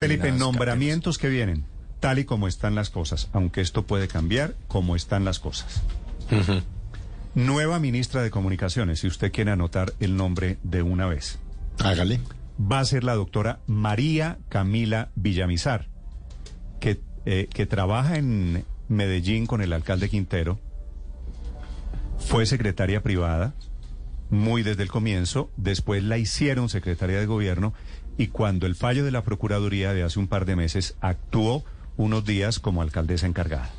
Felipe, nombramientos que vienen, tal y como están las cosas, aunque esto puede cambiar, como están las cosas. Nueva ministra de Comunicaciones, si usted quiere anotar el nombre de una vez, Hágale. va a ser la doctora María Camila Villamizar, que, eh, que trabaja en Medellín con el alcalde Quintero, fue secretaria privada, muy desde el comienzo, después la hicieron secretaria de gobierno y cuando el fallo de la Procuraduría de hace un par de meses actuó unos días como alcaldesa encargada.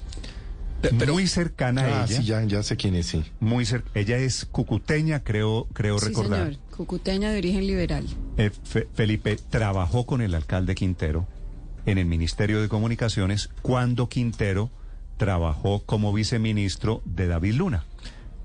muy cercana a Ah, ella. sí, ya, ya sé quién es, sí. Muy cer- ella es cucuteña, creo, creo Sí, recordar. señor. Cucuteña de origen liberal. Eh, Fe- Felipe trabajó con el alcalde Quintero en el Ministerio de Comunicaciones cuando Quintero trabajó como viceministro de David Luna.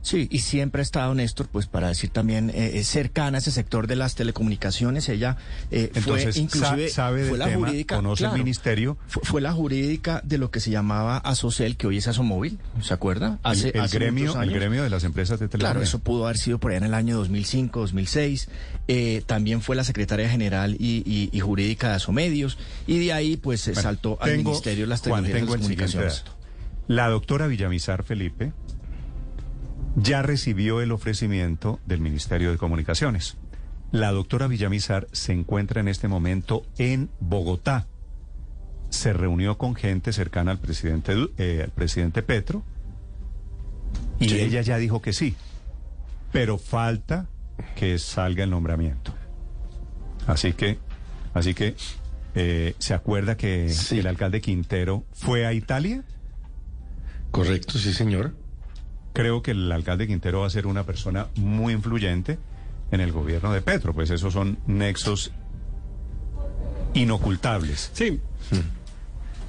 Sí, y siempre ha estado Néstor, pues para decir también eh, es cercana a ese sector de las telecomunicaciones. Ella eh, Entonces, fue inclusive sa- sabe fue la tema, jurídica, conoce el ministerio. Fue, fue la jurídica de lo que se llamaba Asocel, que hoy es Asomóvil, ¿se acuerda? El- el, hace gremio, el gremio de las empresas de telefonía. Claro, eso pudo haber sido por allá en el año 2005, 2006. Eh, también fue la secretaria general y, y- y jurídica de Asomedios. Y de ahí, pues, Bueno, saltó al Ministerio de las Juan, Tecnologías tengo de el las siguiente Comunicaciones. dato. La doctora Villamizar Felipe ya recibió el ofrecimiento del Ministerio de Comunicaciones. La doctora Villamizar se encuentra en este momento en Bogotá. Se reunió con gente cercana al presidente, eh, al presidente Petro y Sí. ella ya dijo que sí, pero falta que salga el nombramiento. Así que, así que eh, se acuerda que Sí. el alcalde Quintero fue a Italia. Correcto, sí, señor. Creo que el alcalde Quintero va a ser una persona muy influyente en el gobierno de Petro, pues esos son nexos inocultables. Sí,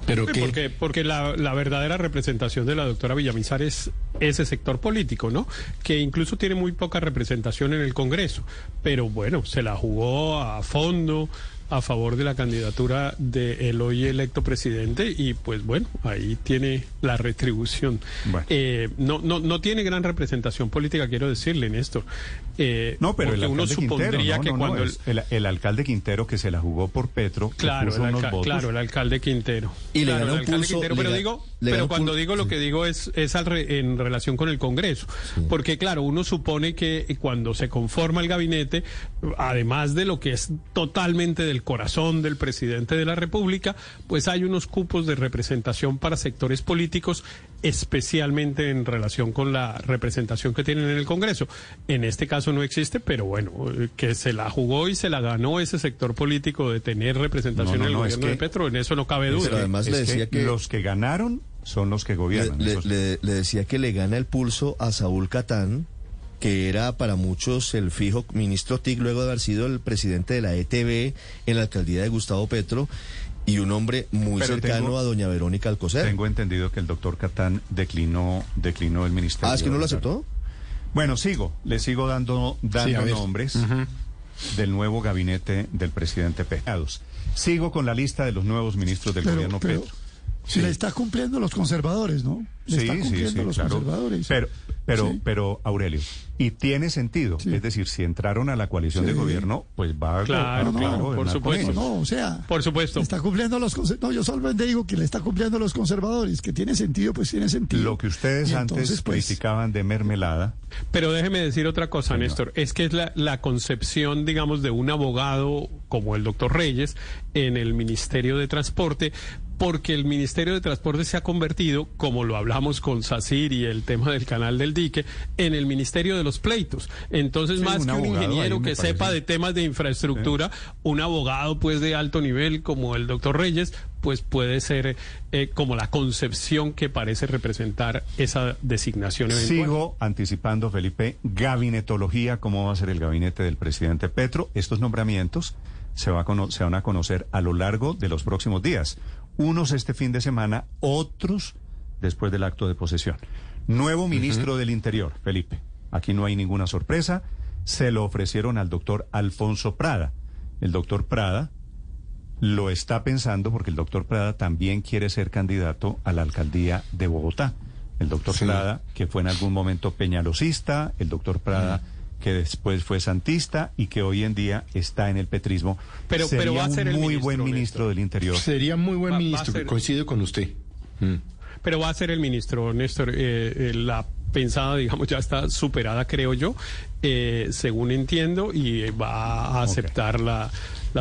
Pero sí, que porque, porque la, la verdadera representación de la doctora Villamizar es ese sector político, ¿no? Que incluso tiene muy poca representación en el Congreso, pero bueno, se la jugó a fondo a favor de la candidatura del hoy electo presidente y pues bueno, ahí tiene la retribución. Bueno. Eh, no, no, no tiene gran representación política, quiero decirle, Néstor. Eh, No, pero el uno alcalde supondría Quintero, no, que no, no, cuando el- el, el alcalde Quintero que se la jugó por Petro, Claro, puso el, unos alca- votos. claro, el alcalde Quintero. Y le Claro, ganó el alcalde pulso, Quintero, pero digo, le pero cuando digo lo que digo es, es al re- en relación con el Congreso. Porque claro, uno supone que cuando se conforma el gabinete, además de lo que es totalmente del corazón del presidente de la República, pues hay unos cupos de representación para sectores políticos, especialmente en relación con la representación que tienen en el Congreso. En este caso no existe, pero bueno, eh, que se la jugó y se la ganó ese sector político de tener representación No, no, en el no, es gobierno de que- Petro, en eso no cabe duda. Pero además es le decía que- los que ganaron son los que gobiernan. le decía que le gana el pulso a Saúl Catán, que era para muchos el fijo ministro TIC, luego de haber sido el presidente de la ETB en la alcaldía de Gustavo Petro, y un hombre muy Pero cercano tengo- a doña Verónica Alcocer. Tengo entendido que el doctor Catán declinó, declinó el ministerio. ah, ¿es que no lo aceptó? Bueno, sigo, le sigo dando, dando Sí, nombres del nuevo gabinete del presidente Petro. Sigo con la lista de los nuevos ministros del Pero- gobierno pero- Petro. Le está cumpliendo los conservadores, ¿no? Le está cumpliendo los conservadores. Pero, pero, Sí. pero, Aurelio, y tiene sentido. Sí. Es decir, si entraron a la coalición de Sí. gobierno, pues va a Claro, no, claro, por supuesto. No, o sea, Por supuesto. está cumpliendo los conser- No, yo solamente digo que le está cumpliendo los conservadores, que tiene sentido, pues tiene sentido. Lo que ustedes Y antes entonces, pues, criticaban de mermelada, Pero déjeme decir otra cosa, Señor. Néstor. Es que es la, la concepción, digamos, de un abogado como el doctor Reyes en el Ministerio de Transporte, porque el Ministerio de Transporte se ha convertido, como lo hablamos con SACIR y el tema del canal del dique, en el Ministerio de los Pleitos. Entonces, Sí, más un que un ingeniero que parece. sepa de temas de infraestructura, un abogado pues de alto nivel como el doctor Reyes, pues puede ser eh, como la concepción que parece representar esa designación eventual. Sigo anticipando, Felipe, gabinetología, cómo va a ser el gabinete del presidente Petro. Estos nombramientos se, va a cono- se van a conocer a lo largo de los próximos días. Unos este fin de semana, otros después del acto de posesión. Nuevo ministro del Interior, Felipe. Aquí no hay ninguna sorpresa. Se lo ofrecieron al doctor Alfonso Prada. El doctor Prada lo está pensando porque el doctor Prada también quiere ser candidato a la alcaldía de Bogotá. El doctor Sí. Prada, que fue en algún momento peñalosista, el doctor Prada, que después fue santista y que hoy en día está en el petrismo. Pero- Sería pero va a ser un el muy ministro, buen ministro Néstor. del Interior. Sería muy buen Va- va ministro, ser- coincido con usted. Mm. Pero va a ser el ministro, Néstor. eh, eh, la pensada, digamos, ya está superada, creo yo, eh, según entiendo, y va a aceptar la,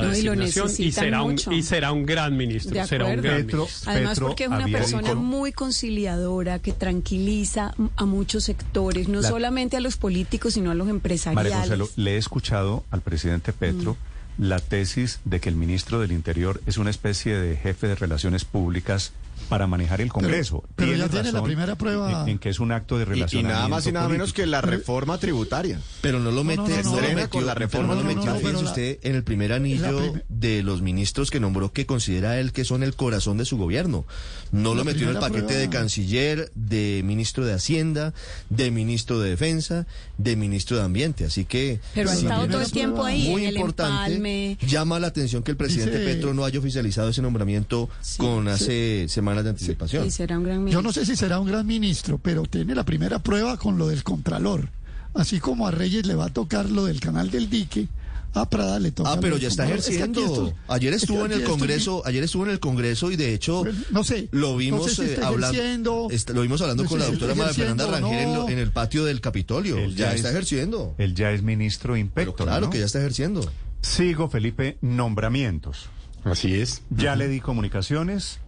la No, y designación será, un, mucho. y será un gran ministro. De será un gran Petro- ministro. Además, Petro porque es una persona dicho- muy conciliadora, que tranquiliza a muchos sectores, no La- solamente a los políticos, sino a los María empresariales. Consuelo, le he escuchado al presidente Petro la tesis de que el ministro del Interior es una especie de jefe de relaciones públicas para manejar el Congreso. pero ya Tiene la primera prueba. En, en que es un acto de Y, y nada más y nada menos político. que la reforma tributaria. Pero no lo mete, no, no, no, no, lo metió, con la reforma pero no lo no, no, metió, no, fíjese pero la- usted, en el primer anillo prim- de los ministros que nombró que considera él que son el corazón de su gobierno. No lo metió en el paquete de canciller, de ministro de Hacienda, de ministro de Defensa, de ministro de Ambiente. Así que Pero ha estado todo el tiempo ahí, muy en importante. empalme. Llama la atención que el presidente Dice- Petro no haya oficializado ese nombramiento Sí. con hace semanas de anticipación. Y será un gran Yo no sé si será un gran ministro, pero tiene la primera prueba con lo del Contralor. Así como a Reyes le va a tocar lo del canal del dique, a Prada le toca. Ah, pero ya está. Es que ejerciendo. ayer es que estuvo en el Congreso, ayer estuvo en el Congreso y de hecho Pues, no sé, lo no vimos sé si eh, hablando, lo vimos hablando no con la doctora María Fernanda Rangel en, lo- no. en el patio del Capitolio. Él ya, ya está es- ejerciendo. Él ya es ministro impecto. claro ¿no? que ya está ejerciendo. Sigo, Felipe, nombramientos. Así es. Ya le di comunicaciones,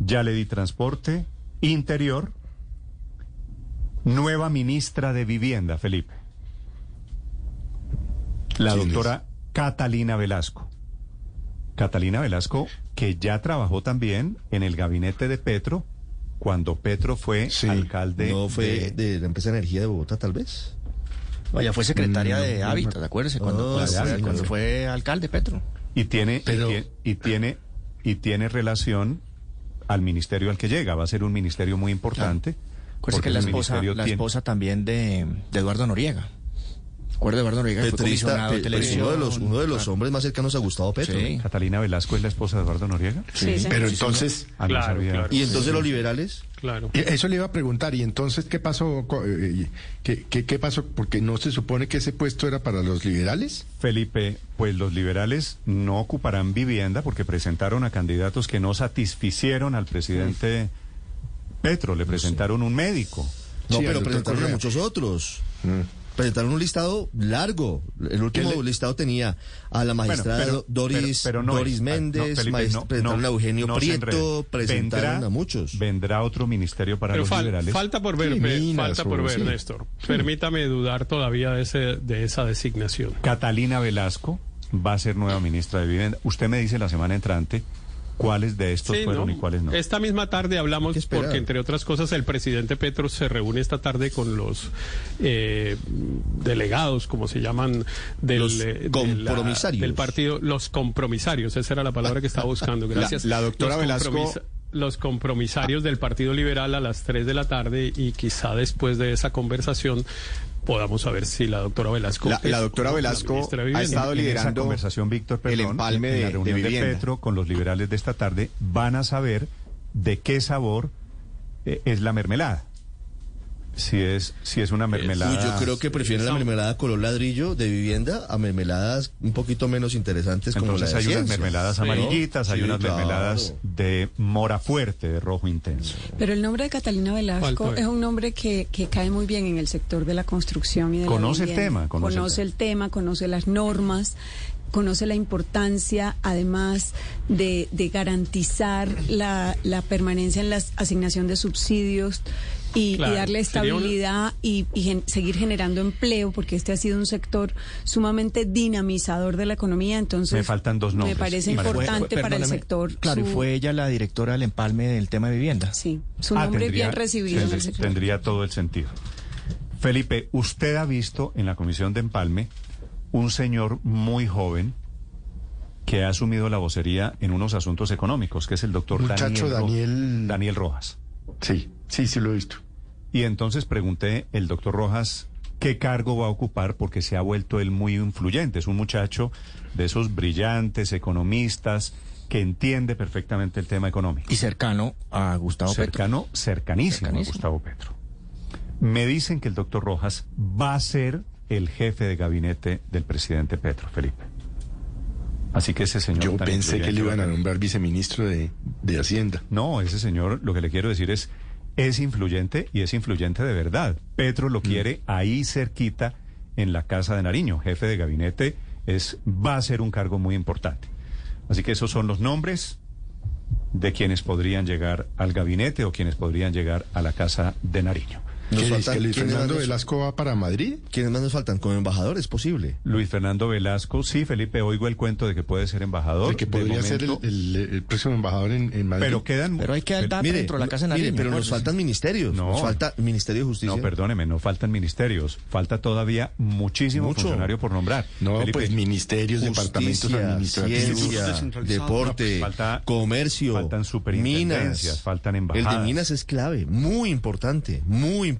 ya le di transporte, interior, nueva ministra de Vivienda, Felipe. La ¿Quién doctora Catalina Velasco. Catalina Velasco, que ya trabajó también en el gabinete de Petro cuando Petro fue Sí, alcalde. ¿No fue de- de la empresa de energía de Bogotá, tal vez? No, ella fue secretaria Mm, de Hábitat, acuérdese, cuando, sí, fue, sí, cuando sí. fue alcalde Petro. y tiene y tiene y tiene relación al ministerio al que llega. Va a ser un ministerio muy importante. Acuérdese porque que es la esposa, la tiene- esposa también de, de Eduardo Noriega. ¿Recuerda Eduardo Noriega? fue Petrista, comisionado de uno de los, uno de los hombres más cercanos a Gustavo Petro. Sí. Catalina Velasco es la esposa de Eduardo Noriega. Sí. Pero entonces, Ah, Claro, claro. Y entonces los liberales, Claro. eso le iba a preguntar, ¿y entonces qué pasó? eh, ¿Qué, qué, qué pasó? Porque no se supone que ese puesto era para los liberales. Felipe, pues los liberales no ocuparán vivienda porque presentaron a candidatos que no satisficieron al presidente Petro. Le presentaron un médico. no, Sí, pero doctor presentaron a muchos otros. Mm. Presentaron un listado largo. El último ¿Qué le- listado tenía a la magistrada Bueno, pero- Doris, pero- pero no Doris es- no, Méndez, Felipe, no, presentaron no, a Eugenio Prieto, presentaron Vendrá- a muchos. Vendrá otro ministerio para Pero los fal- liberales. falta por ver, Sí, falta por ver, sí. Néstor. Permítame dudar todavía de, ese, de esa designación. Catalina Velasco va a ser nueva ministra de Vivienda. Usted me dice la semana entrante cuáles de estos Sí, fueron ¿no? y cuáles no. Esta misma tarde hablamos porque, entre otras cosas, el presidente Petro se reúne esta tarde con los eh, delegados, como se llaman, del, Los eh, de la- compromisarios. del partido, los compromisarios, esa era la palabra que estaba buscando, gracias. La- la doctora Los Velasco- Los compromisarios del Partido Liberal a las 3 de la tarde y quizá después de esa conversación podamos saber si la doctora Velasco... La, la doctora la Velasco ha estado en esa liderando conversación, Víctor, el perdón, empalme en de, la de reunión de. Petro con los liberales de esta tarde, van a saber de qué sabor eh, es la mermelada. Si es, si es una mermelada. Uy, yo creo que prefieren la mermelada color ladrillo de vivienda a mermeladas un poquito menos interesantes como Entonces la de hay unas mermeladas Sí. amarillitas, hay unas claro. mermeladas de mora fuerte, de rojo intenso. Pero el nombre de Catalina Velasco es un nombre que, que cae muy bien en el sector de la construcción y de Conoce la el vivienda. tema, conoce el Conoce el tema, conoce las normas, conoce la importancia, además de, de garantizar la, la permanencia en la asignación de subsidios y, darle una- estabilidad y, y gen- seguir generando empleo, porque este ha sido un sector sumamente dinamizador de la economía. Entonces, Me faltan dos nombres. Me parece Y fue- importante para el sector. Claro, y fue ella la directora del empalme del tema de vivienda. Sí, su Ah, nombre tendría- bien recibido en el tendría- sector. Tendría todo el sentido. Felipe, usted ha visto en la comisión de empalme un señor muy joven que ha asumido la vocería en unos asuntos económicos, que es el doctor Muchacho Daniel, Ro- Daniel- Daniel Rojas. Sí, sí, sí lo he visto. Y entonces pregunté, el doctor Rojas, ¿qué cargo va a ocupar? Porque se ha vuelto él muy influyente. Es un muchacho de esos brillantes economistas que entiende perfectamente el tema económico. Y cercano a Gustavo Petro. cercano, cercanísimo, Cercanísimo. a Gustavo Petro. Me dicen que el doctor Rojas va a ser el jefe de gabinete del presidente Petro, Felipe. Así que ese señor... Yo pensé que le iban a nombrar viceministro de, de Hacienda. No, ese señor, lo que le quiero decir es, es influyente y es influyente de verdad. Petro lo quiere ahí cerquita en la Casa de Nariño. Jefe de gabinete es, va a ser un cargo muy importante. Así que esos son los nombres de quienes podrían llegar al gabinete o quienes podrían llegar a la Casa de Nariño. ¿Qué Nos faltan- que Luis ¿quiénes Fernando más nos- Velasco va para Madrid? ¿Quiénes más nos faltan? Como embajador es posible. Luis Fernando Velasco, sí, Felipe, oigo el cuento de que puede ser embajador. El que De podría ser el, el- el próximo embajador en, en Madrid. Pero quedan... Pero hay que dar Fel- data Mire, dentro de la Casa de mire, Nariño. pero nos faltan ministerios. No. Nos falta Ministerio de Justicia. No, perdóneme, no faltan ministerios. Falta todavía muchísimo Mucho. funcionario por nombrar. no, Felipe, pues ministerios, departamentos administrativos. ciencia, deporte, Falta- comercio, faltan superintendencias, minas. faltan El embajadas. de minas es clave, muy importante, muy importante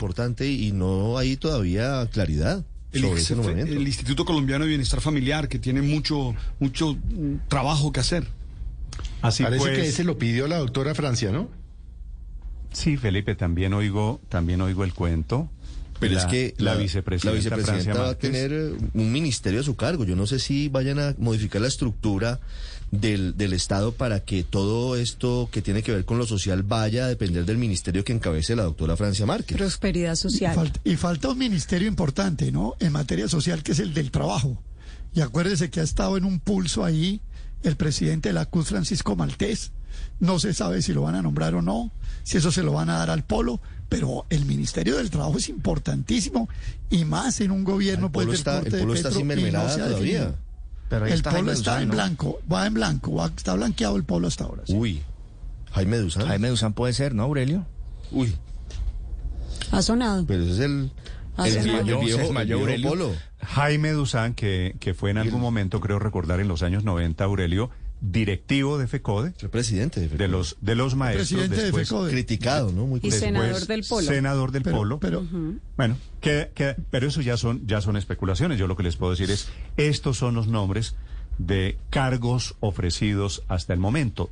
y no hay todavía claridad El, sobre ese el Instituto Colombiano de Bienestar Familiar, que tiene mucho, mucho mm, trabajo que hacer. Así Parece pues, que ese lo pidió la doctora Francia, ¿no? Sí, Felipe, también oigo, también oigo el cuento. Pero La- es que la, vicepresidenta, la vicepresidenta va a tener eh, un ministerio a su cargo. Yo no sé si vayan a modificar la estructura del, del Estado para que todo esto que tiene que ver con lo social vaya a depender del ministerio que encabece la doctora Francia Márquez. Prosperidad Y social. falta, y falta un ministerio importante, ¿no? En materia social, que es el del trabajo. Y acuérdese que ha estado en un pulso ahí el presidente de la CUT, Francisco Maltés. No se sabe si lo van a nombrar o no, si eso se lo van a dar al polo, pero el Ministerio del Trabajo es importantísimo y más en un gobierno El pues, polo del está- corte el de polo está Petro, sin no mermelada todavía. Pero El está polo está Duzán, en ¿no? blanco, va en blanco, va- está blanqueado el polo hasta ahora. sí. Uy, Jaime Duzán. Jaime Duzán puede ser, ¿no, Aurelio? Uy, Ha sonado. pero ese es el, el, el viejo, el viejo Aurelio. polo. Jaime Duzán, que, que fue en algún momento, creo recordar, en los años 90, Aurelio, directivo de FECODE, El presidente de, de los, de los maestros, Presidente de FECODE. criticado, ¿no? Muy Y senador del Polo. senador del Pero- Polo. pero- Bueno, que, que- pero eso ya son, ya son especulaciones. Yo lo que les puedo decir es, estos son los nombres de cargos ofrecidos hasta el momento.